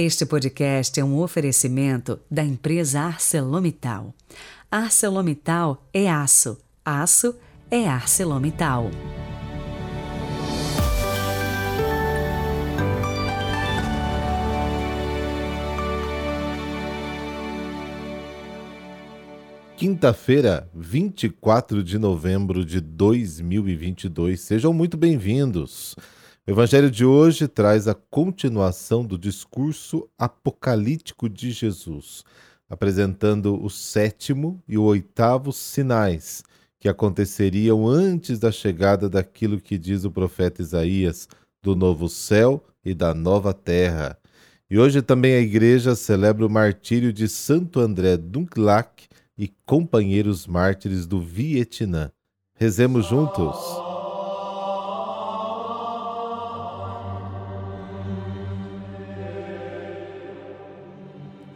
Este podcast é um oferecimento da empresa ArcelorMittal. ArcelorMittal é aço, aço é ArcelorMittal. Quinta-feira, 24 de novembro de 2022. Sejam muito bem-vindos. O evangelho de hoje traz a continuação do discurso apocalíptico de Jesus, apresentando o sétimo e o oitavo sinais que aconteceriam antes da chegada daquilo que diz o profeta Isaías, do novo céu e da nova terra. E hoje também a igreja celebra o martírio de Santo André Dunklac e companheiros mártires do Vietnã. Rezemos juntos.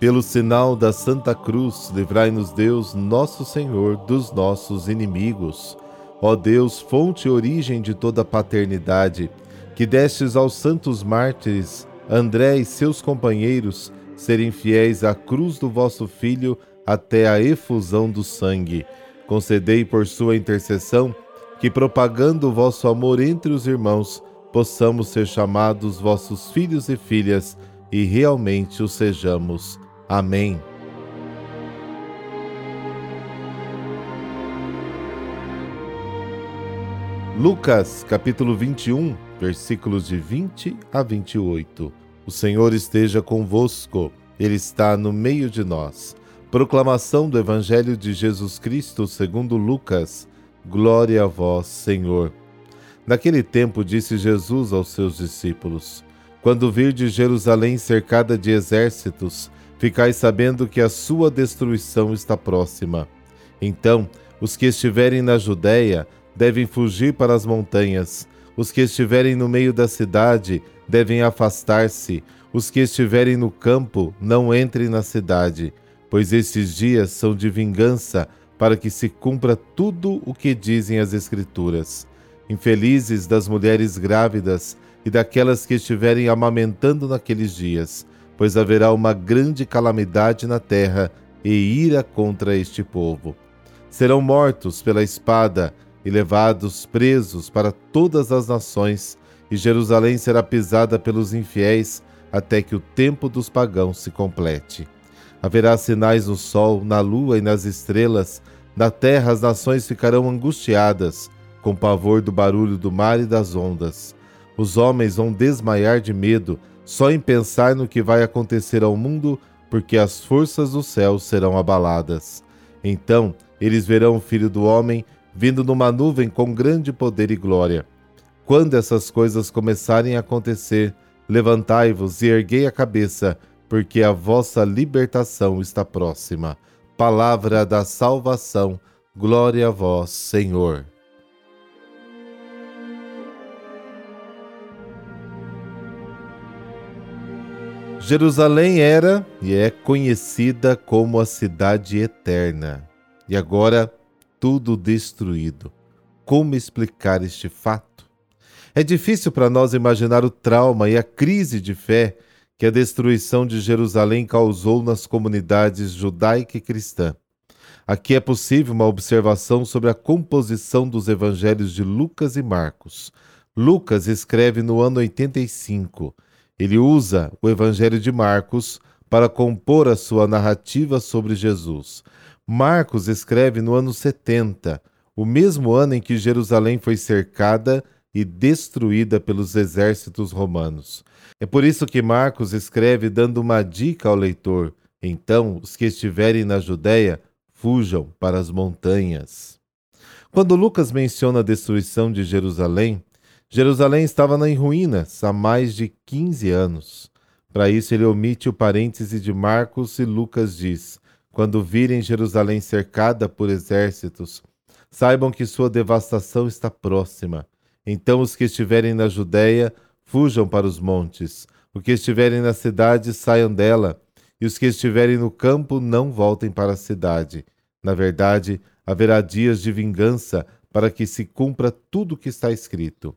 Pelo sinal da Santa Cruz, livrai-nos Deus, nosso Senhor, dos nossos inimigos. Ó Deus, fonte e origem de toda paternidade, que destes aos santos mártires, André e seus companheiros, serem fiéis à cruz do vosso Filho até a efusão do sangue. Concedei por sua intercessão que, propagando o vosso amor entre os irmãos, possamos ser chamados vossos filhos e filhas e realmente o sejamos. Amém. Lucas, capítulo 21, versículos de 20 a 28. O Senhor esteja convosco, Ele está no meio de nós. Proclamação do Evangelho de Jesus Cristo segundo Lucas. Glória a vós, Senhor. Naquele tempo disse Jesus aos seus discípulos: Quando virdes Jerusalém cercada de exércitos, ficai sabendo que a sua destruição está próxima. Então, os que estiverem na Judéia devem fugir para as montanhas, os que estiverem no meio da cidade devem afastar-se, os que estiverem no campo não entrem na cidade, pois esses dias são de vingança para que se cumpra tudo o que dizem as Escrituras. Infelizes das mulheres grávidas e daquelas que estiverem amamentando naqueles dias pois haverá uma grande calamidade na terra e ira contra este povo. Serão mortos pela espada e levados presos para todas as nações, e Jerusalém será pisada pelos infiéis até que o tempo dos pagãos se complete. Haverá sinais no sol, na lua e nas estrelas, na terra as nações ficarão angustiadas, com pavor do barulho do mar e das ondas. Os homens vão desmaiar de medo só em pensar no que vai acontecer ao mundo, porque as forças do céu serão abaladas. Então eles verão o Filho do Homem vindo numa nuvem com grande poder e glória. Quando essas coisas começarem a acontecer, levantai-vos e erguei a cabeça, porque a vossa libertação está próxima. Palavra da salvação. Glória a vós, Senhor. Jerusalém era e é conhecida como a cidade eterna. E agora tudo destruído. Como explicar este fato? É difícil para nós imaginar o trauma e a crise de fé que a destruição de Jerusalém causou nas comunidades judaica e cristã. Aqui é possível uma observação sobre a composição dos evangelhos de Lucas e Marcos. Lucas escreve no ano 85 ele usa o Evangelho de Marcos para compor a sua narrativa sobre Jesus. Marcos escreve no ano 70, o mesmo ano em que Jerusalém foi cercada e destruída pelos exércitos romanos. É por isso que Marcos escreve dando uma dica ao leitor: então, os que estiverem na Judéia, fujam para as montanhas. Quando Lucas menciona a destruição de Jerusalém, Jerusalém estava em ruínas há mais de 15 anos. Para isso, ele omite o parêntese de Marcos e Lucas diz: Quando virem Jerusalém cercada por exércitos, saibam que sua devastação está próxima. Então, os que estiverem na Judéia, fujam para os montes. Os que estiverem na cidade, saiam dela. E os que estiverem no campo, não voltem para a cidade. Na verdade, haverá dias de vingança para que se cumpra tudo o que está escrito.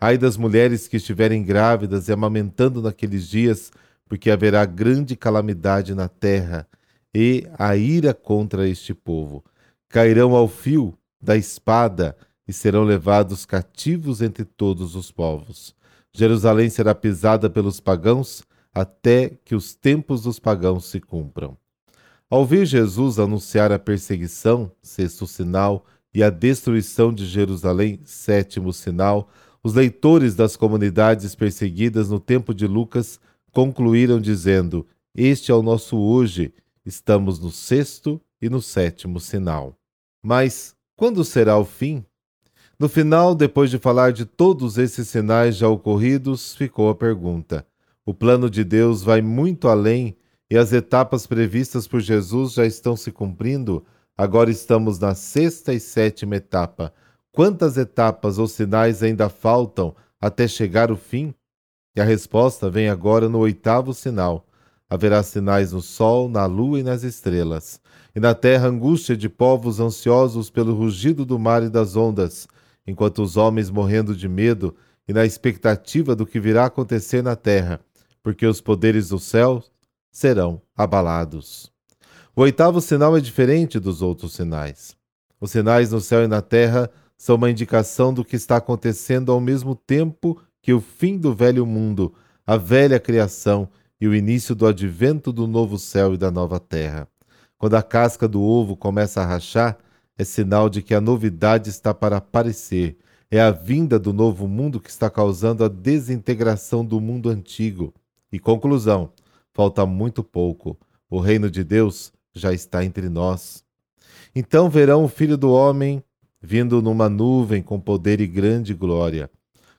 Ai das mulheres que estiverem grávidas e amamentando naqueles dias, porque haverá grande calamidade na terra e a ira contra este povo. Cairão ao fio da espada e serão levados cativos entre todos os povos. Jerusalém será pisada pelos pagãos até que os tempos dos pagãos se cumpram. Ao ver Jesus anunciar a perseguição, sexto sinal, e a destruição de Jerusalém, sétimo sinal, os leitores das comunidades perseguidas no tempo de Lucas concluíram dizendo: Este é o nosso hoje, estamos no sexto e no sétimo sinal. Mas quando será o fim? No final, depois de falar de todos esses sinais já ocorridos, ficou a pergunta: o plano de Deus vai muito além e as etapas previstas por Jesus já estão se cumprindo? Agora estamos na sexta e sétima etapa. Quantas etapas ou sinais ainda faltam até chegar o fim? E a resposta vem agora no oitavo sinal. Haverá sinais no sol, na lua e nas estrelas. E na terra angústia de povos ansiosos pelo rugido do mar e das ondas, enquanto os homens morrendo de medo e na expectativa do que virá acontecer na terra, porque os poderes do céu serão abalados. O oitavo sinal é diferente dos outros sinais. Os sinais no céu e na terra são uma indicação do que está acontecendo ao mesmo tempo que o fim do velho mundo, a velha criação e o início do advento do novo céu e da nova terra. Quando a casca do ovo começa a rachar, é sinal de que a novidade está para aparecer. É a vinda do novo mundo que está causando a desintegração do mundo antigo. E conclusão: falta muito pouco. O reino de Deus já está entre nós. Então verão o Filho do Homem vindo numa nuvem com poder e grande glória.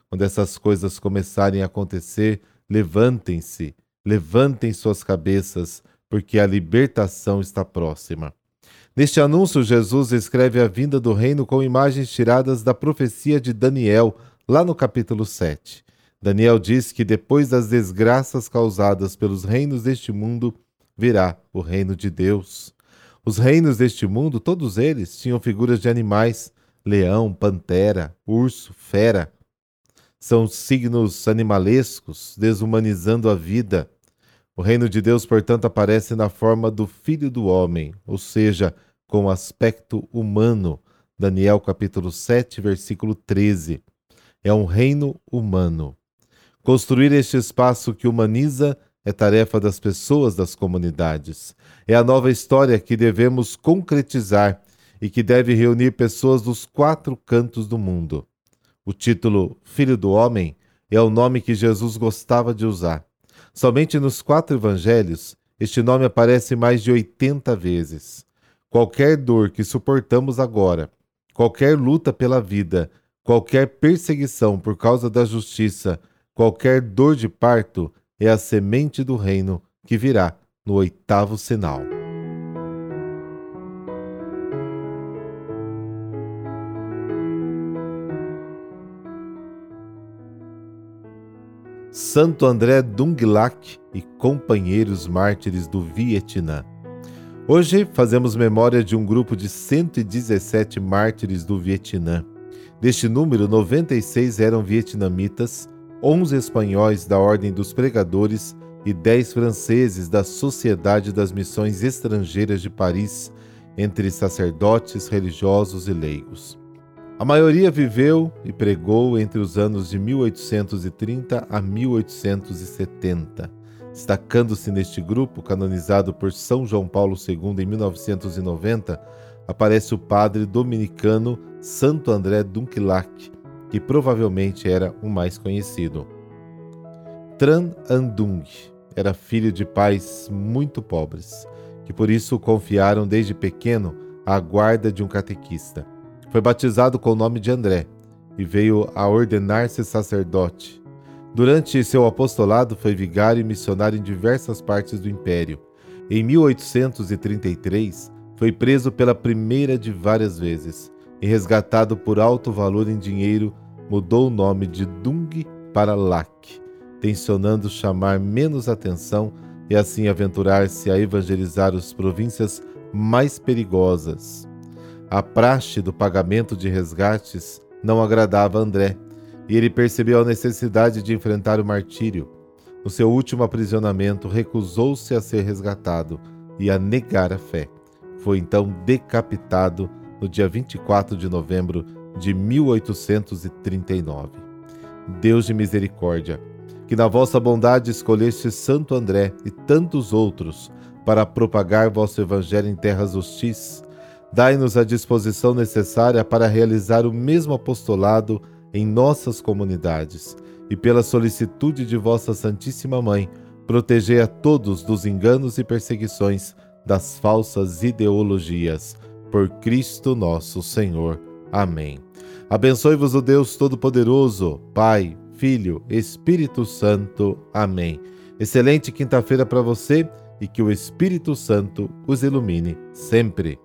Quando essas coisas começarem a acontecer, levantem-se, levantem suas cabeças, porque a libertação está próxima. Neste anúncio, Jesus escreve a vinda do reino com imagens tiradas da profecia de Daniel, lá no capítulo 7. Daniel diz que depois das desgraças causadas pelos reinos deste mundo, virá o reino de Deus. Os reinos deste mundo, todos eles, tinham figuras de animais: leão, pantera, urso, fera. São signos animalescos, desumanizando a vida. O reino de Deus, portanto, aparece na forma do Filho do Homem, ou seja, com aspecto humano. Daniel capítulo 7, versículo 13. É um reino humano. Construir este espaço que humaniza é tarefa das pessoas das comunidades. É a nova história que devemos concretizar e que deve reunir pessoas dos quatro cantos do mundo. O título Filho do Homem é o nome que Jesus gostava de usar. Somente nos quatro evangelhos, este nome aparece mais de 80 vezes. Qualquer dor que suportamos agora, qualquer luta pela vida, qualquer perseguição por causa da justiça, qualquer dor de parto é a semente do reino que virá no oitavo sinal. Santo André Dunglac e companheiros mártires do Vietnã. Hoje fazemos memória de um grupo de 117 mártires do Vietnã. Deste número, 96 eram vietnamitas 11 espanhóis da Ordem dos Pregadores e 10 franceses da Sociedade das Missões Estrangeiras de Paris, entre sacerdotes, religiosos e leigos. A maioria viveu e pregou entre os anos de 1830 a 1870. Destacando-se neste grupo, canonizado por São João Paulo II em 1990, aparece o padre dominicano Santo André Dunquilac, que provavelmente era o mais conhecido. Tran Andung era filho de pais muito pobres, que por isso confiaram desde pequeno à guarda de um catequista. Foi batizado com o nome de André e veio a ordenar-se sacerdote. Durante seu apostolado, foi vigário e missionário em diversas partes do império. Em 1833, foi preso pela primeira de várias vezes e resgatado por alto valor em dinheiro, mudou o nome de Dung para Lac, tensionando chamar menos atenção e assim aventurar-se a evangelizar as províncias mais perigosas. A praxe do pagamento de resgates não agradava André, e ele percebeu a necessidade de enfrentar o martírio. No seu último aprisionamento, recusou-se a ser resgatado e a negar a fé. Foi então decapitado no dia 24 de novembro de 1839. Deus de misericórdia, que na vossa bondade escolheste Santo André e tantos outros para propagar vosso Evangelho em terras hostis, dai-nos a disposição necessária para realizar o mesmo apostolado em nossas comunidades e, pela solicitude de vossa Santíssima Mãe, protegei a todos dos enganos e perseguições das falsas ideologias. Por Cristo nosso Senhor. Amém. Abençoe-vos o Deus Todo-Poderoso, Pai, Filho, Espírito Santo. Amém. Excelente quinta-feira para você e que o Espírito Santo os ilumine sempre.